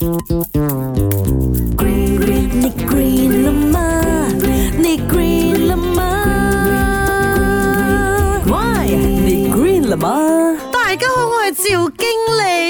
Green, green, này green là ma Này green là ma Why? Này green là ma Đại 家好，我係趙經理。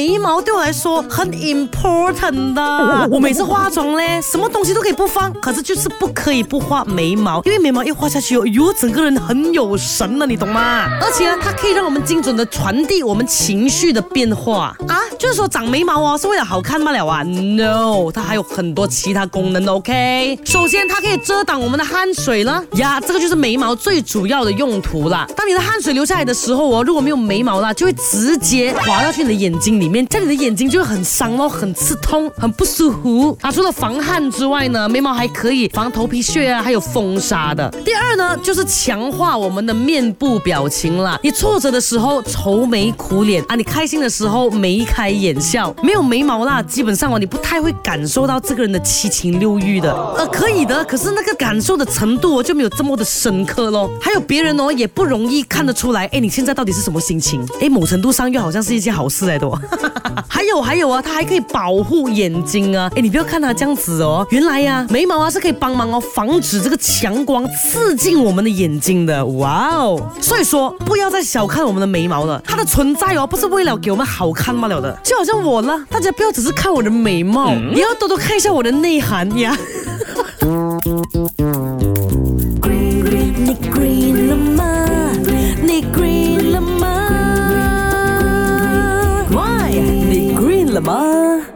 眉毛对我来说很 important 的，我每次化妆嘞，什么东西都可以不放，可是就是不可以不画眉毛，因为眉毛一画下去哦，呦整个人很有神了，你懂吗？而且它可以让我们精准的传递我们情绪的变化啊，就是说长眉毛哦是为了好看吗？了啊，no，它还有很多其他功能，OK，首先它可以遮挡我们的汗水了呀，这个就是眉毛最主要的用途了。当你的汗水流下来的时候哦，如果没有眉毛啦，就会直接滑到去你的眼睛里。面在你的眼睛就会很伤咯，很刺痛，很不舒服。啊，除了防汗之外呢，眉毛还可以防头皮屑啊，还有风沙的。第二呢，就是强化我们的面部表情啦。你挫折的时候愁眉苦脸啊，你开心的时候眉开眼笑。没有眉毛啦，基本上哦，你不太会感受到这个人的七情六欲的。呃，可以的，可是那个感受的程度就没有这么的深刻咯。还有别人哦，也不容易看得出来。哎，你现在到底是什么心情？哎，某程度上又好像是一件好事来的哦。还有还有啊，它还可以保护眼睛啊！哎，你不要看它这样子哦，原来呀，眉毛啊是可以帮忙哦，防止这个强光刺进我们的眼睛的。哇哦！所以说，不要再小看我们的眉毛了，它的存在哦，不是为了给我们好看罢了的。就好像我呢，大家不要只是看我的眉毛，也要多多看一下我的内涵呀。吗？